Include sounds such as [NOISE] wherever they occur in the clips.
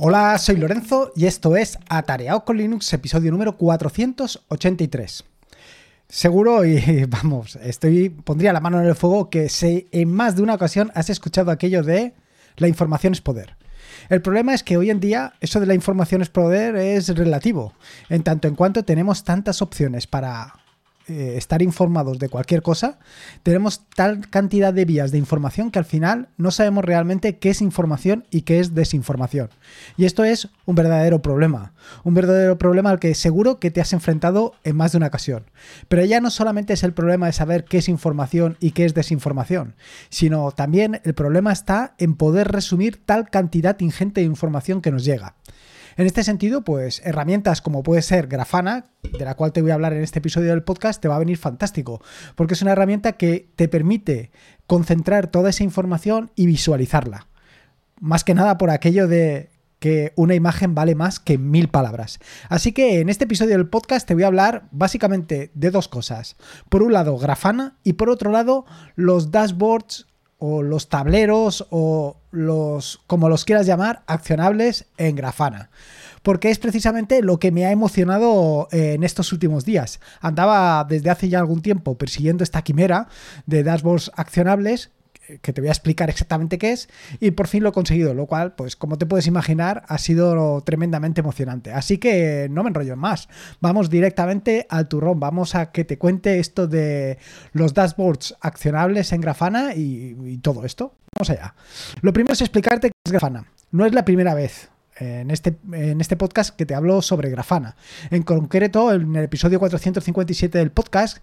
Hola, soy Lorenzo y esto es Atareado con Linux, episodio número 483. Seguro y [LAUGHS] vamos, estoy pondría la mano en el fuego que sé, en más de una ocasión has escuchado aquello de la información es poder. El problema es que hoy en día eso de la información es poder es relativo, en tanto en cuanto tenemos tantas opciones para eh, estar informados de cualquier cosa, tenemos tal cantidad de vías de información que al final no sabemos realmente qué es información y qué es desinformación. Y esto es un verdadero problema. Un verdadero problema al que seguro que te has enfrentado en más de una ocasión. Pero ya no solamente es el problema de saber qué es información y qué es desinformación, sino también el problema está en poder resumir tal cantidad ingente de información que nos llega. En este sentido, pues herramientas como puede ser Grafana, de la cual te voy a hablar en este episodio del podcast, te va a venir fantástico, porque es una herramienta que te permite concentrar toda esa información y visualizarla. Más que nada por aquello de que una imagen vale más que mil palabras. Así que en este episodio del podcast te voy a hablar básicamente de dos cosas. Por un lado, Grafana y por otro lado, los dashboards o los tableros o los, como los quieras llamar, accionables en Grafana. Porque es precisamente lo que me ha emocionado eh, en estos últimos días. Andaba desde hace ya algún tiempo persiguiendo esta quimera de dashboards accionables que te voy a explicar exactamente qué es y por fin lo he conseguido, lo cual, pues como te puedes imaginar, ha sido tremendamente emocionante. Así que no me enrollo más, vamos directamente al turrón, vamos a que te cuente esto de los dashboards accionables en Grafana y, y todo esto. Vamos allá. Lo primero es explicarte qué es Grafana. No es la primera vez en este, en este podcast que te hablo sobre Grafana. En concreto, en el episodio 457 del podcast,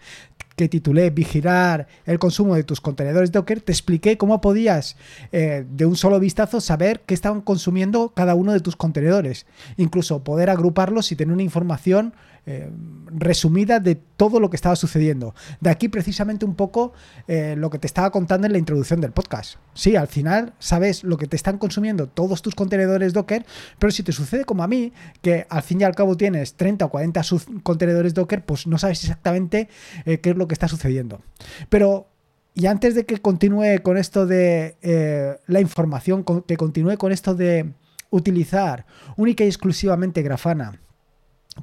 que titulé Vigilar el consumo de tus contenedores Docker, te expliqué cómo podías eh, de un solo vistazo saber qué estaban consumiendo cada uno de tus contenedores. Incluso poder agruparlos y tener una información eh, resumida de todo lo que estaba sucediendo. De aquí precisamente un poco eh, lo que te estaba contando en la introducción del podcast. Sí, al final sabes lo que te están consumiendo todos tus contenedores Docker, pero si te sucede como a mí, que al fin y al cabo tienes 30 o 40 contenedores Docker, pues no sabes exactamente eh, qué es lo que está sucediendo. Pero y antes de que continúe con esto de la información, que continúe con esto de utilizar única y exclusivamente Grafana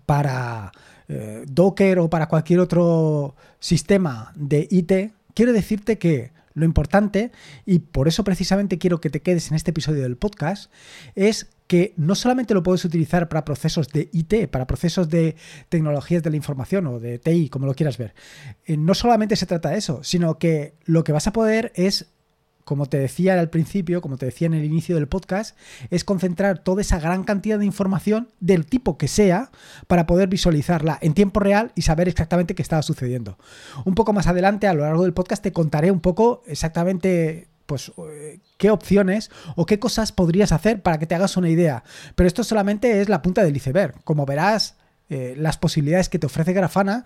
para eh, Docker o para cualquier otro sistema de IT, quiero decirte que lo importante, y por eso precisamente quiero que te quedes en este episodio del podcast, es que no solamente lo puedes utilizar para procesos de IT, para procesos de tecnologías de la información o de TI, como lo quieras ver. Eh, no solamente se trata de eso, sino que lo que vas a poder es como te decía al principio, como te decía en el inicio del podcast, es concentrar toda esa gran cantidad de información del tipo que sea para poder visualizarla en tiempo real y saber exactamente qué estaba sucediendo. Un poco más adelante, a lo largo del podcast, te contaré un poco exactamente pues eh, qué opciones o qué cosas podrías hacer para que te hagas una idea. Pero esto solamente es la punta del iceberg. Como verás, eh, las posibilidades que te ofrece Grafana,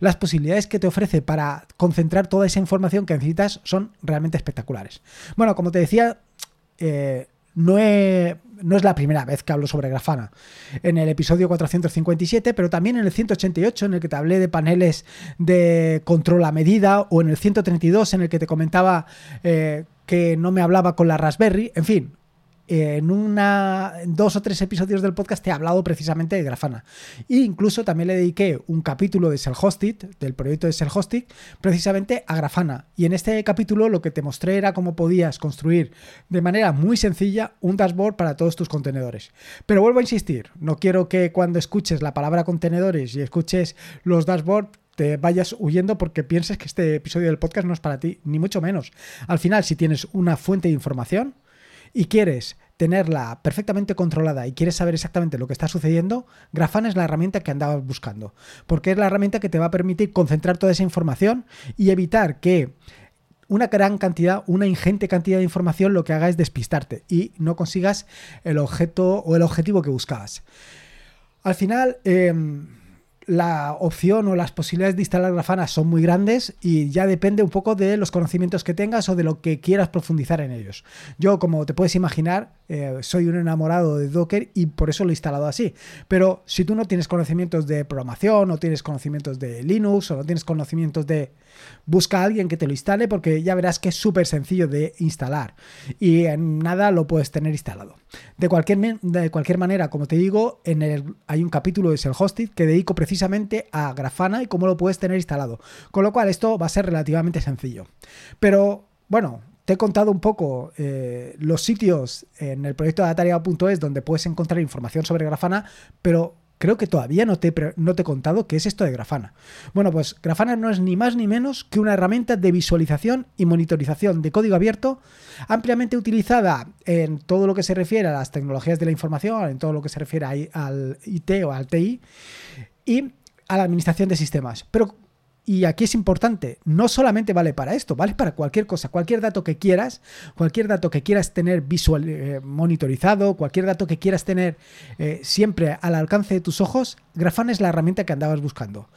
las posibilidades que te ofrece para concentrar toda esa información que necesitas son realmente espectaculares. Bueno, como te decía, eh, no, es la primera vez que hablo sobre Grafana. En el episodio 457, pero también en el 188, en el que te hablé de paneles de control a medida, o en el 132, en el que te comentaba eh, que no me hablaba con la Raspberry. En fin, en una dos o tres episodios del podcast he hablado precisamente de Grafana. E incluso también le dediqué un capítulo de Self-Hosted, del proyecto de Self-Hosted, precisamente a Grafana. Y en este capítulo lo que te mostré era cómo podías construir de manera muy sencilla un dashboard para todos tus contenedores. Pero vuelvo a insistir, no quiero que cuando escuches la palabra contenedores y escuches los dashboards te vayas huyendo porque pienses que este episodio del podcast no es para ti, ni mucho menos. Al final, si tienes una fuente de información, y quieres tenerla perfectamente controlada y quieres saber exactamente lo que está sucediendo, Grafana es la herramienta que andabas buscando, porque es la herramienta que te va a permitir concentrar toda esa información y evitar que una gran cantidad, una ingente cantidad de información lo que haga es despistarte y no consigas el objeto o el objetivo que buscabas. Al final, em, la opción o las posibilidades de instalar Grafana son muy grandes y ya depende un poco de los conocimientos que tengas o de lo que quieras profundizar en ellos. Yo, como te puedes imaginar, eh, soy un enamorado de Docker y por eso lo he instalado así. Pero si tú no tienes conocimientos de programación, no tienes conocimientos de Linux o no tienes conocimientos de... Busca a alguien que te lo instale porque ya verás que es súper sencillo de instalar y en nada lo puedes tener instalado. De cualquier, de cualquier manera, como te digo, en el, hay un capítulo de Hosted que dedico precisamente a Grafana y cómo lo puedes tener instalado. Con lo cual esto va a ser relativamente sencillo. Pero bueno, te he contado un poco eh, los sitios en el proyecto de donde puedes encontrar información sobre Grafana, pero creo que todavía no te, no te he contado qué es esto de Grafana. Bueno, pues Grafana no es ni más ni menos que una herramienta de visualización y monitorización de código abierto ampliamente utilizada en todo lo que se refiere a las tecnologías de la información, en todo lo que se refiere al IT o al TI y a la administración de sistemas. Pero y aquí es importante, no solamente vale para esto, vale para cualquier cosa, cualquier dato que quieras, cualquier dato que quieras tener visual, eh, monitorizado, cualquier dato que quieras tener eh, siempre al alcance de tus ojos, Grafana es la herramienta que andabas buscando.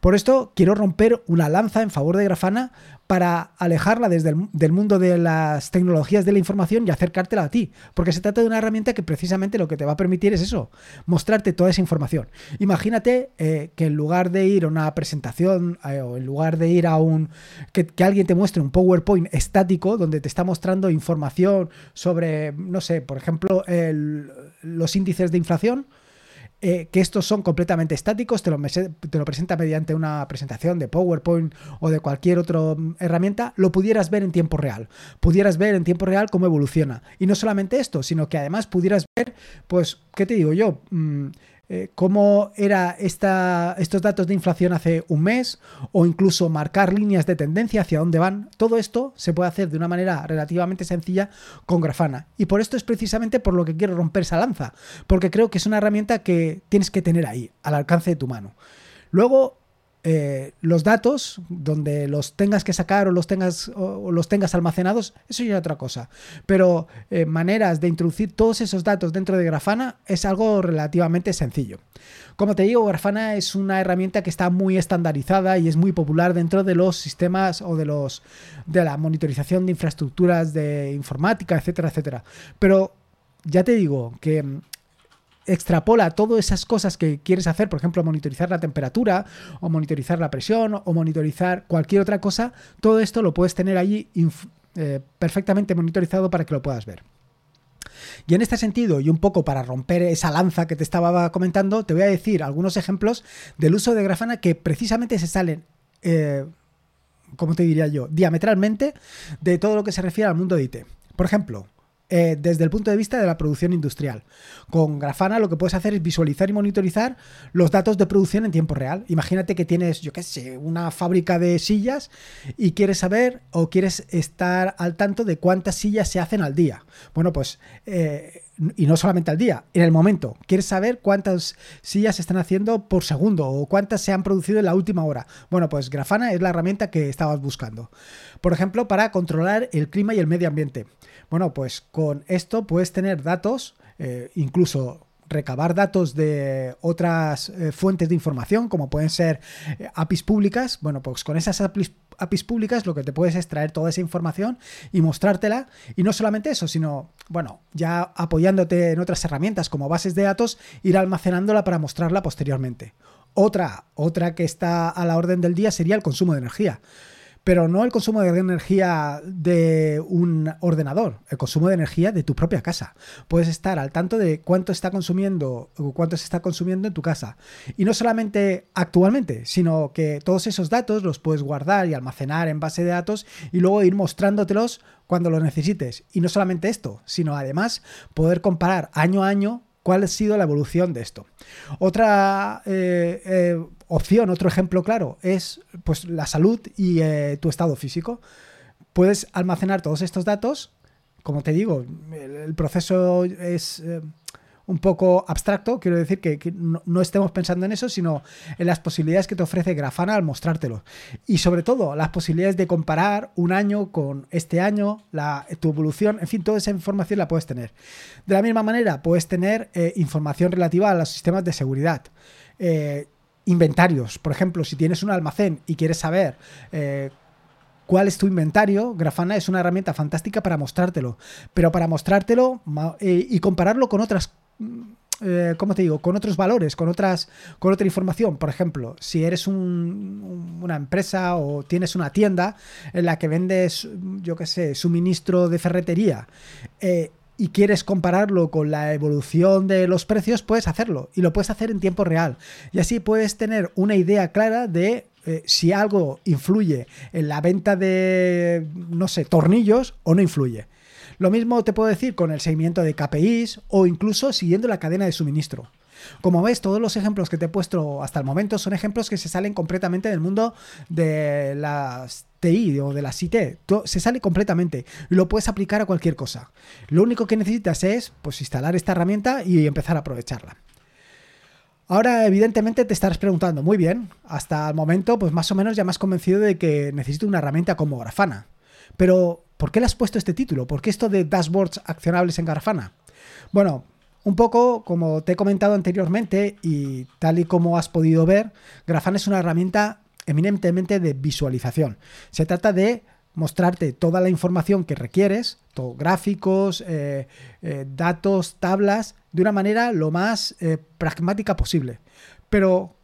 Por esto quiero romper una lanza en favor de Grafana para alejarla desde el del mundo de las tecnologías de la información y acercártela a ti, porque se trata de una herramienta que precisamente lo que te va a permitir es eso, mostrarte toda esa información. Imagínate eh, que en lugar de ir a una presentación eh, o en lugar de ir a un que, alguien te muestre un PowerPoint estático donde te está mostrando información sobre, no sé, por ejemplo, los índices de inflación, eh, que estos son completamente estáticos, te lo, presenta mediante una presentación de PowerPoint o de cualquier otra mm, herramienta, lo pudieras ver en tiempo real. Pudieras ver en tiempo real cómo evoluciona. Y no solamente esto, sino que además pudieras ver, pues, ¿qué te digo yo? Mm, eh, cómo era esta, estos datos de inflación hace un mes o incluso marcar líneas de tendencia hacia dónde van. Todo esto se puede hacer de una manera relativamente sencilla con Grafana. Y por esto es precisamente por lo que quiero romper esa lanza, porque creo que es una herramienta que tienes que tener ahí, al alcance de tu mano. Luego, eh, los datos, donde los tengas que sacar o los tengas, o los tengas almacenados, eso ya es otra cosa. Pero eh, maneras de introducir todos esos datos dentro de Grafana es algo relativamente sencillo. Como te digo, Grafana es una herramienta que está muy estandarizada y es muy popular dentro de los sistemas o de los de la monitorización de infraestructuras de informática, etcétera, etcétera. Pero ya te digo que extrapola todas esas cosas que quieres hacer, por ejemplo, monitorizar la temperatura o monitorizar la presión o monitorizar cualquier otra cosa, todo esto lo puedes tener allí eh, perfectamente monitorizado para que lo puedas ver. Y en este sentido, y un poco para romper esa lanza que te estaba comentando, te voy a decir algunos ejemplos del uso de Grafana que precisamente se salen, eh, como te diría yo, diametralmente de todo lo que se refiere al mundo de IT. Por ejemplo, eh, desde el punto de vista de la producción industrial. Con Grafana lo que puedes hacer es visualizar y monitorizar los datos de producción en tiempo real. Imagínate que tienes, yo qué sé, una fábrica de sillas y quieres saber o quieres estar al tanto de cuántas sillas se hacen al día. Bueno, pues... Eh, y no solamente al día, en el momento. Quieres saber cuántas sillas se están haciendo por segundo o cuántas se han producido en la última hora. Bueno, pues Grafana es la herramienta que estabas buscando. Por ejemplo, para controlar el clima y el medio ambiente. Bueno, pues con esto puedes tener datos, eh, incluso recabar datos de otras eh, fuentes de información, como pueden ser eh, APIs públicas. Bueno, pues con esas APIs, APIs, públicas lo que te puedes es traer toda esa información y mostrártela. Y no solamente eso, sino, bueno, ya apoyándote en otras herramientas como bases de datos, ir almacenándola para mostrarla posteriormente. Otra, otra que está a la orden del día sería el consumo de energía pero no el consumo de energía de un ordenador, el consumo de energía de tu propia casa. Puedes estar al tanto de cuánto está consumiendo cuánto se está consumiendo en tu casa. Y no solamente actualmente, sino que todos esos datos los puedes guardar y almacenar en base de datos y luego ir mostrándotelos cuando los necesites. Y no solamente esto, sino además poder comparar año a año cuál ha sido la evolución de esto. Otra eh, eh, opción, otro ejemplo claro, es pues, la salud y eh, tu estado físico. Puedes almacenar todos estos datos. Como te digo, el, proceso es eh, un poco abstracto. Quiero decir que, no, estemos pensando en eso, sino en las posibilidades que te ofrece Grafana al mostrártelo. Y sobre todo, las posibilidades de comparar un año con este año, tu evolución, en fin, toda esa información la puedes tener. De la misma manera, puedes tener eh, información relativa a los sistemas de seguridad inventarios. Por ejemplo, si tienes un almacén y quieres saber eh, cuál es tu inventario, Grafana es una herramienta fantástica para mostrártelo. Pero para mostrártelo eh, y compararlo con otras mm, eh, ¿cómo te digo? Con otros valores, con otras, con otra información. Por ejemplo, si eres una empresa o tienes una tienda en la que vendes, yo qué sé, suministro de ferretería. Eh, y quieres compararlo con la evolución de los precios, puedes hacerlo y lo puedes hacer en tiempo real. Y así puedes tener una idea clara de eh, si algo influye en la venta de, no sé, tornillos o no influye. Lo mismo te puedo decir con el seguimiento de KPIs o incluso siguiendo la cadena de suministro. Como ves, todos los ejemplos que te he puesto hasta el momento son ejemplos que se salen completamente del mundo de las TI o de las IT. Se sale completamente y lo puedes aplicar a cualquier cosa. Lo único que necesitas es pues, instalar esta herramienta y empezar a aprovecharla. Ahora, evidentemente, te estarás preguntando, muy bien, hasta el momento, pues más o menos ya me has convencido de que necesito una herramienta como Grafana. Pero, ¿por qué le has puesto este título? ¿Por qué esto de dashboards accionables en Grafana? Bueno, un poco como te he comentado anteriormente y tal y como has podido ver, Grafana es una herramienta eminentemente de visualización. Se trata de mostrarte toda la información que requieres, gráficos, eh, eh, datos, tablas, de una manera lo más eh, pragmática posible. Pero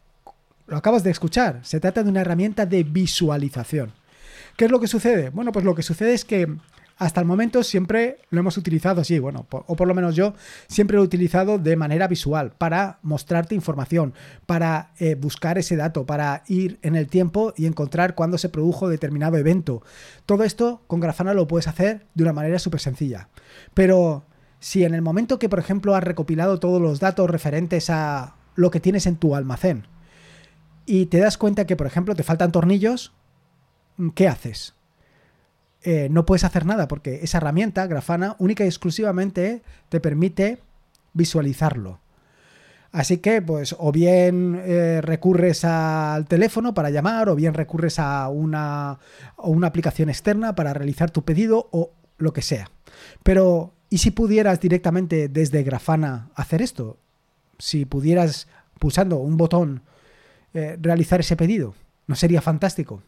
lo acabas de escuchar, se trata de una herramienta de visualización. ¿Qué es lo que sucede? Bueno, pues lo que sucede es que hasta el momento siempre lo hemos utilizado así, bueno, o por lo menos yo siempre lo he utilizado de manera visual para mostrarte información, para eh, buscar ese dato, para ir en el tiempo y encontrar cuándo se produjo determinado evento. Todo esto con Grafana lo puedes hacer de una manera súper sencilla. Pero si en el momento que, por ejemplo, has recopilado todos los datos referentes a lo que tienes en tu almacén y te das cuenta que, por ejemplo, te faltan tornillos, ¿qué haces? Eh, no puedes hacer nada porque esa herramienta, Grafana, única y exclusivamente te permite visualizarlo. Así que, pues, o bien eh, recurres al teléfono para llamar, o bien recurres a una, una aplicación externa para realizar tu pedido, o lo que sea. Pero, ¿y si pudieras directamente desde Grafana hacer esto? Si pudieras, pulsando un botón, eh, realizar ese pedido, ¿no sería fantástico?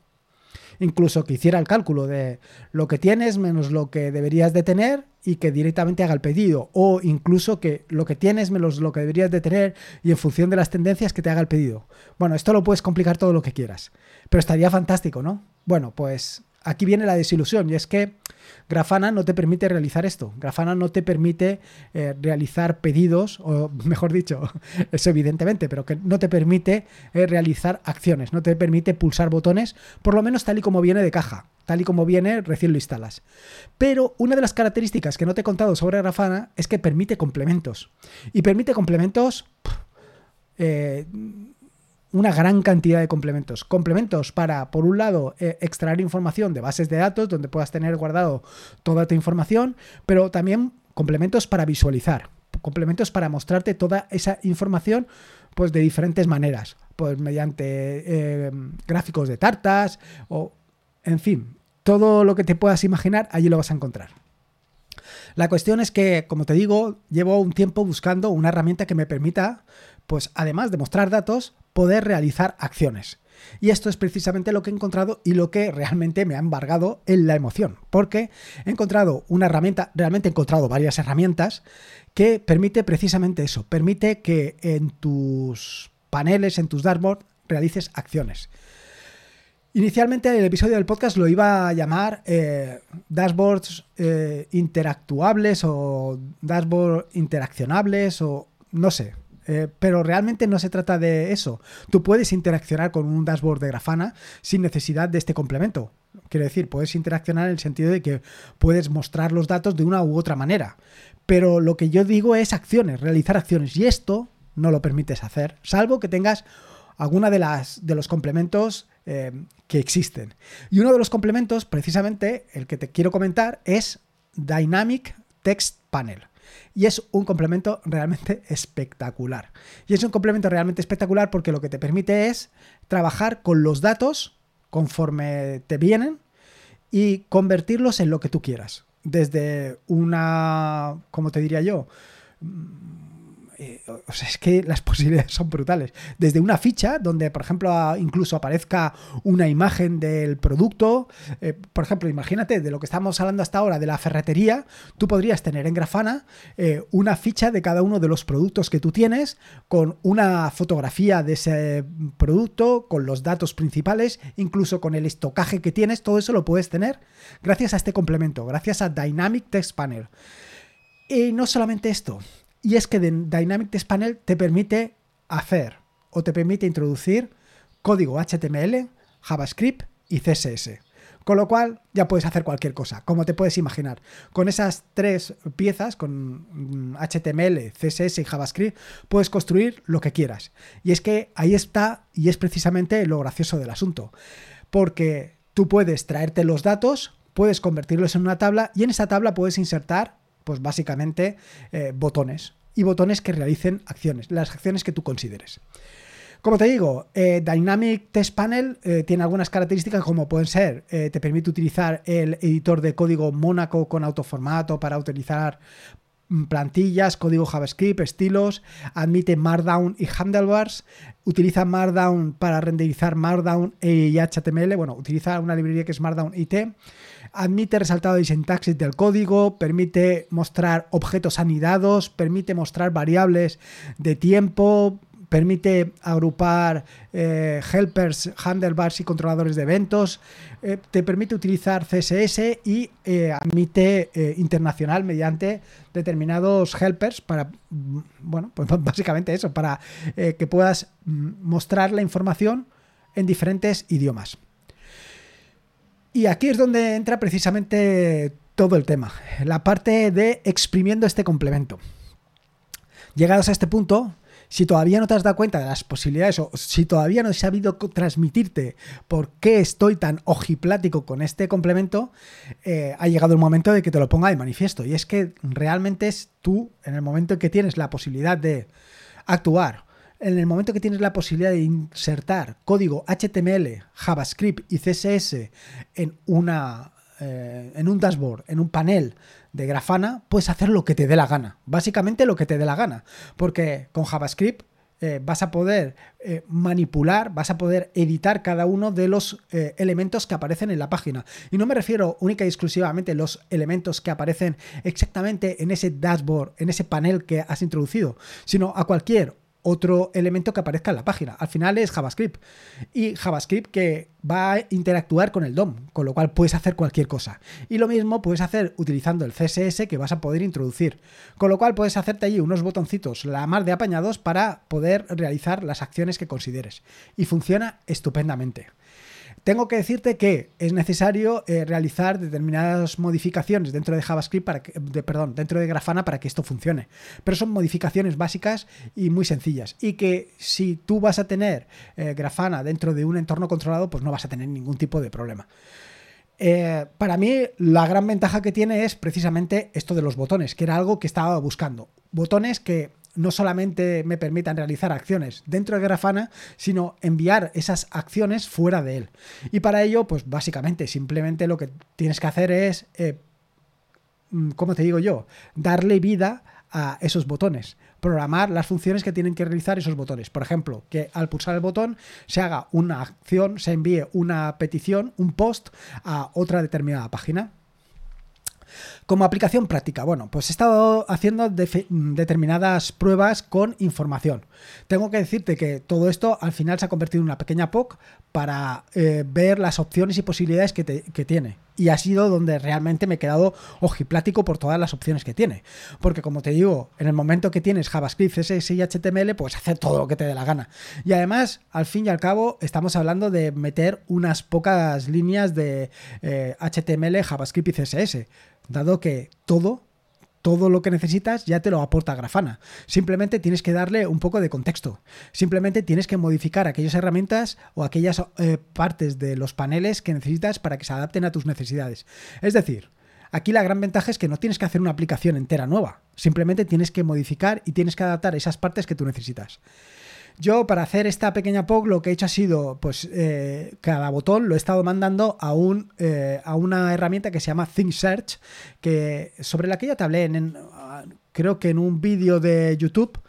Incluso que hiciera el cálculo de lo que tienes menos lo que deberías de tener y que directamente haga el pedido o incluso que lo que tienes menos lo que deberías de tener y en función de las tendencias que te haga el pedido. Bueno, esto lo puedes complicar todo lo que quieras, pero estaría fantástico, ¿no? Bueno, pues aquí viene la desilusión y es que Grafana no te permite realizar esto. Grafana no te permite eh, realizar pedidos, o [LAUGHS] mejor dicho, [LAUGHS] eso evidentemente, pero que no te permite eh, realizar acciones, no te permite pulsar botones, por lo menos tal y como viene de caja, tal y como viene recién lo instalas. Pero una de las características que no te he contado sobre Grafana es que permite complementos. Y permite complementos... Eh, una gran cantidad de complementos. Complementos para, por un lado, eh, extraer información de bases de datos donde puedas tener guardado toda tu información, pero también complementos para visualizar, complementos para mostrarte toda esa información pues de diferentes maneras, pues mediante eh, gráficos de tartas o, en fin, todo lo que te puedas imaginar, allí lo vas a encontrar. La cuestión es que, como te digo, llevo un tiempo buscando una herramienta que me permita, pues además de mostrar datos, poder realizar acciones. Y esto es precisamente lo que he encontrado y lo que realmente me ha embargado en la emoción, porque he encontrado una herramienta, realmente he encontrado varias herramientas que permite precisamente eso, permite que en tus paneles, en tus dashboards, realices acciones. Inicialmente el episodio del podcast lo iba a llamar eh, dashboards eh, interactuables o dashboards interaccionables o no sé, eh, pero realmente no se trata de eso. Tú puedes interaccionar con un dashboard de Grafana sin necesidad de este complemento. Quiero decir, puedes interaccionar en el sentido de que puedes mostrar los datos de una u otra manera. Pero lo que yo digo es acciones, realizar acciones. Y esto no lo permites hacer, salvo que tengas alguna de las de los complementos eh, que existen. Y uno de los complementos, precisamente, el que te quiero comentar, es Dynamic Text Panel y es un complemento realmente espectacular. Y es un complemento realmente espectacular porque lo que te permite es trabajar con los datos conforme te vienen y convertirlos en lo que tú quieras. Desde una, como te diría yo, eh, o sea, es que las [LAUGHS] posibilidades son brutales. Desde una ficha donde, por ejemplo, incluso aparezca una imagen del producto. Eh, por ejemplo, imagínate de lo que estamos hablando hasta ahora de la ferretería, tú podrías tener en Grafana eh, una ficha de cada uno de los productos que tú tienes con una fotografía de ese producto, con los datos principales, incluso con el estocaje que tienes, todo eso lo puedes tener gracias a este complemento, gracias a Dynamic Text Panel. Y no solamente esto, y es que Dynamic Text Panel te permite hacer o te permite introducir código HTML, JavaScript y CSS. Con lo cual ya puedes hacer cualquier cosa, como te puedes imaginar. Con esas tres piezas, con HTML, CSS y JavaScript, puedes construir lo que quieras. Y es que ahí está, y es precisamente lo gracioso del asunto. Porque tú puedes traerte los datos, puedes convertirlos en una tabla y en esa tabla puedes insertar pues básicamente eh, botones y botones que realicen acciones, las acciones que tú consideres. Como te digo, eh, Dynamic Test Panel eh, tiene algunas características como pueden ser, te permite utilizar el editor de código Mónaco con autoformato para utilizar mm, plantillas, código JavaScript, estilos, admite Markdown y Handlebars, utiliza Markdown para renderizar Markdown y HTML, bueno, utiliza una librería que es Markdown IT, admite resaltado de sintaxis del código, permite mostrar objetos anidados, permite mostrar variables de tiempo, permite agrupar eh, helpers, handlebars y controladores de eventos, eh, te permite utilizar CSS y eh, admite internacional mediante determinados helpers para, mm, bueno, pues [LAUGHS] básicamente eso, para que puedas mm, mostrar la información en diferentes idiomas. Y aquí es donde entra precisamente todo el tema, la parte de exprimiendo este complemento. Llegados a este punto, si todavía no te has dado cuenta de las posibilidades o si todavía no he sabido transmitirte por qué estoy tan ojiplático con este complemento, eh, ha llegado el momento de que te lo ponga de manifiesto. Y es que realmente es tú, en el momento en que tienes la posibilidad de actuar en el momento que tienes la posibilidad de insertar código HTML, JavaScript y CSS en, una, eh, en un dashboard, en un panel de Grafana, puedes hacer lo que te dé la gana. Básicamente lo que te dé la gana. Porque con JavaScript eh, vas a poder eh, manipular, vas a poder editar cada uno de los elementos que aparecen en la página. Y no me refiero única y exclusivamente a los elementos que aparecen exactamente en ese dashboard, en ese panel que has introducido, sino a cualquier otro elemento que aparezca en la página. Al final es JavaScript. Y JavaScript que va a interactuar con el DOM, con lo cual puedes hacer cualquier cosa. Y lo mismo puedes hacer utilizando el CSS que vas a poder introducir. Con lo cual puedes hacerte allí unos botoncitos la más de apañados para poder realizar las acciones que consideres. Y funciona estupendamente. Tengo que decirte que es necesario eh, realizar determinadas modificaciones dentro de JavaScript, para que, perdón, dentro de Grafana para que esto funcione. Pero son modificaciones básicas y muy sencillas. Y que si tú vas a tener eh, Grafana dentro de un entorno controlado, pues no vas a tener ningún tipo de problema. Eh, para mí, la gran ventaja que tiene es precisamente esto de los botones, que era algo que estaba buscando. Botones que no solamente me permitan realizar acciones dentro de Grafana, sino enviar esas acciones fuera de él. Y para ello, pues básicamente, simplemente lo que tienes que hacer es, eh, mm, ¿cómo te digo yo? Darle vida a esos botones, programar las funciones que tienen que realizar esos botones. Por ejemplo, que al pulsar el botón se haga una acción, se envíe una petición, un post a otra determinada página. Como aplicación práctica, bueno, pues he estado haciendo determinadas pruebas con información. Tengo que decirte que todo esto al final se ha convertido en una pequeña POC para eh, ver las opciones y posibilidades que, tiene. Y ha sido donde realmente me he quedado ojiplático por todas las opciones que tiene. Porque como te digo, en el momento que tienes JavaScript, CSS y HTML, pues hacer todo lo que te dé la gana. Y además, al fin y al cabo, estamos hablando de meter unas pocas líneas de HTML, eh, JavaScript y CSS dado que todo todo lo que necesitas ya te lo aporta Grafana. Simplemente tienes que darle un poco de contexto. Simplemente tienes que modificar aquellas herramientas o aquellas eh, partes de los paneles que necesitas para que se adapten a tus necesidades. Es decir, aquí la gran ventaja es que no tienes que hacer una aplicación entera nueva. Simplemente tienes que modificar y tienes que adaptar esas partes que tú necesitas. Yo para hacer esta pequeña POC lo que he hecho ha sido, pues eh, cada botón lo he estado mandando a, un, eh, a una herramienta que se llama ThinkSearch, que, sobre la que ya te hablé creo que en un vídeo de YouTube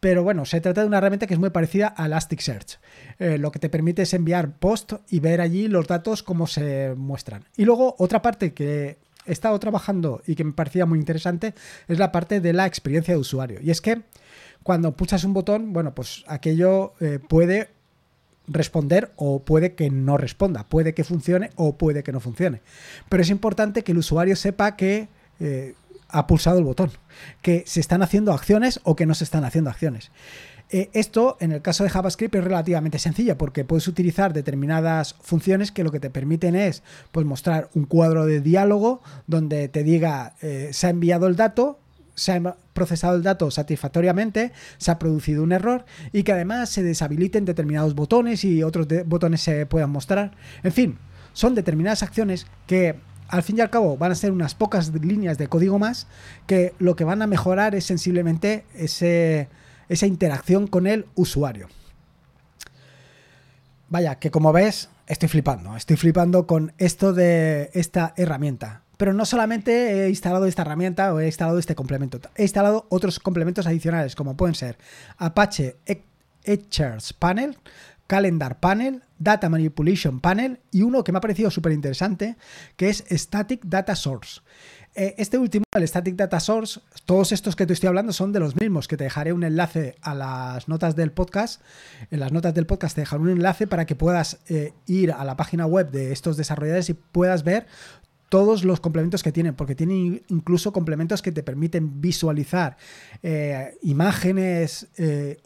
Pero bueno, se trata de una herramienta que es muy parecida a Elasticsearch. Eh, lo que te permite es enviar post y ver allí los datos como se muestran. Y luego otra parte que he estado trabajando y que me parecía muy interesante es la parte de la experiencia de usuario. Y es que cuando pulsas un botón, bueno, pues aquello eh, puede responder o puede que no responda, puede que funcione o puede que no funcione. Pero es importante que el usuario sepa que eh, ha pulsado el botón, que se están haciendo acciones o que no se están haciendo acciones. Eh, esto, en el caso de JavaScript, es relativamente sencillo porque puedes utilizar determinadas funciones que lo que te permiten es pues, mostrar un cuadro de diálogo donde te diga se ha enviado el dato, se ha procesado el dato satisfactoriamente, se ha producido un error y que además se deshabiliten determinados botones y otros botones se puedan mostrar. En fin, son determinadas acciones que al fin y al cabo van a ser unas pocas líneas de código más que lo que van a mejorar es sensiblemente ese esa interacción con el usuario. Vaya, que como ves, estoy flipando, estoy flipando con esto de esta herramienta. Pero no solamente he instalado esta herramienta o he instalado este complemento, he instalado otros complementos adicionales como pueden ser Apache Etchers Panel, Calendar Panel, Data Manipulation Panel y uno que me ha parecido súper interesante que es Static Data Source. Eh, este último, el Static Data Source, todos estos que te estoy hablando son de los mismos, que te dejaré un enlace a las notas del podcast. En las notas del podcast te dejaré un enlace para que puedas eh, ir a la página web de estos desarrolladores y puedas ver todos los complementos que tienen, porque tienen incluso complementos que te permiten visualizar eh, imágenes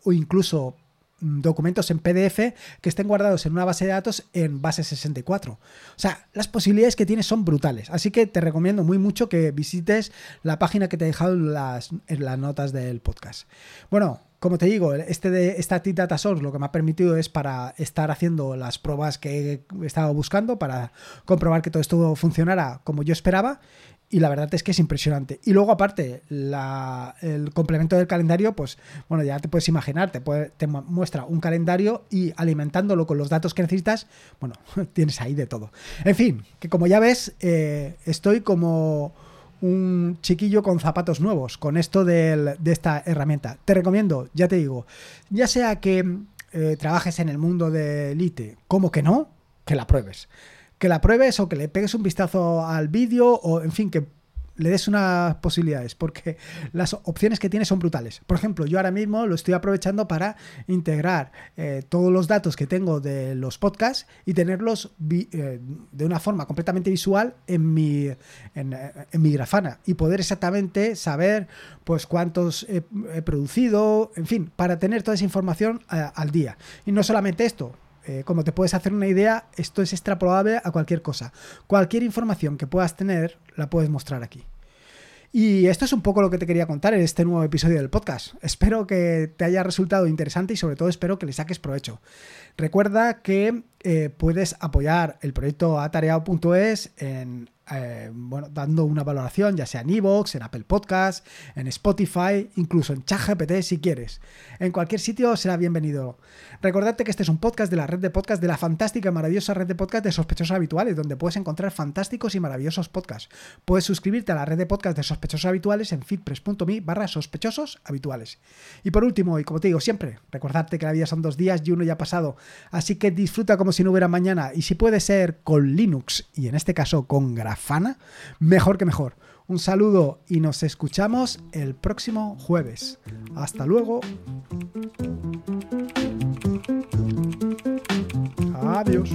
o incluso Mm, documentos en PDF que estén guardados en una base de datos en base 64. O sea, las posibilidades que tienes son brutales. Así que te recomiendo muy mucho que visites la página que te he dejado las, en las notas del podcast. Bueno, como te digo, este de Static Data Source lo que me ha permitido es para estar haciendo las pruebas que he estado buscando para comprobar que todo esto funcionara como yo esperaba y la verdad es que es impresionante. Y luego, aparte, el complemento del calendario, pues bueno, ya te puedes imaginar, te, te muestra un calendario y alimentándolo con los datos que necesitas, bueno, [LAUGHS] tienes ahí de todo. En fin, que como ya ves, eh, estoy como un chiquillo con zapatos nuevos con esto de esta herramienta. Te recomiendo, ya te digo, ya sea que eh, trabajes en el mundo de Elite, como que no, que la pruebes que la pruebes o que le pegues un vistazo al vídeo o, en fin, que le des unas posibilidades, porque las opciones que tiene son brutales. Por ejemplo, yo ahora mismo lo estoy aprovechando para integrar eh, todos los datos que tengo de los podcasts y tenerlos eh, de una forma completamente visual en mi, en, mi grafana y poder exactamente saber pues cuántos he, producido, en fin, para tener toda esa información eh, al día. Y no solamente esto, eh, como te puedes hacer una idea, esto es extrapolable a cualquier cosa. Cualquier información que puedas tener la puedes mostrar aquí. Y esto es un poco lo que te quería contar en este nuevo episodio del podcast. Espero que te haya resultado interesante y sobre todo espero que le saques provecho. Recuerda que eh, puedes apoyar el proyecto atareado.es en eh, bueno, dando una valoración, ya sea en Evox, en Apple Podcast, en Spotify, incluso en ChatGPT si quieres. En cualquier sitio será bienvenido. Recordarte que este es un podcast de la red de podcast de la fantástica y maravillosa red de podcast de sospechosos habituales, donde puedes encontrar fantásticos y maravillosos podcasts. Puedes suscribirte a la red de podcast de sospechosos habituales en feedpress.me barra sospechosos habituales. Y por último, y como te digo siempre, recordarte que la vida son dos días y uno ya ha pasado, así que disfruta como si no hubiera mañana y si puede ser con Linux y en este caso con Grafana Fana, mejor que mejor. Un saludo y nos escuchamos el próximo jueves. Hasta luego. Adiós.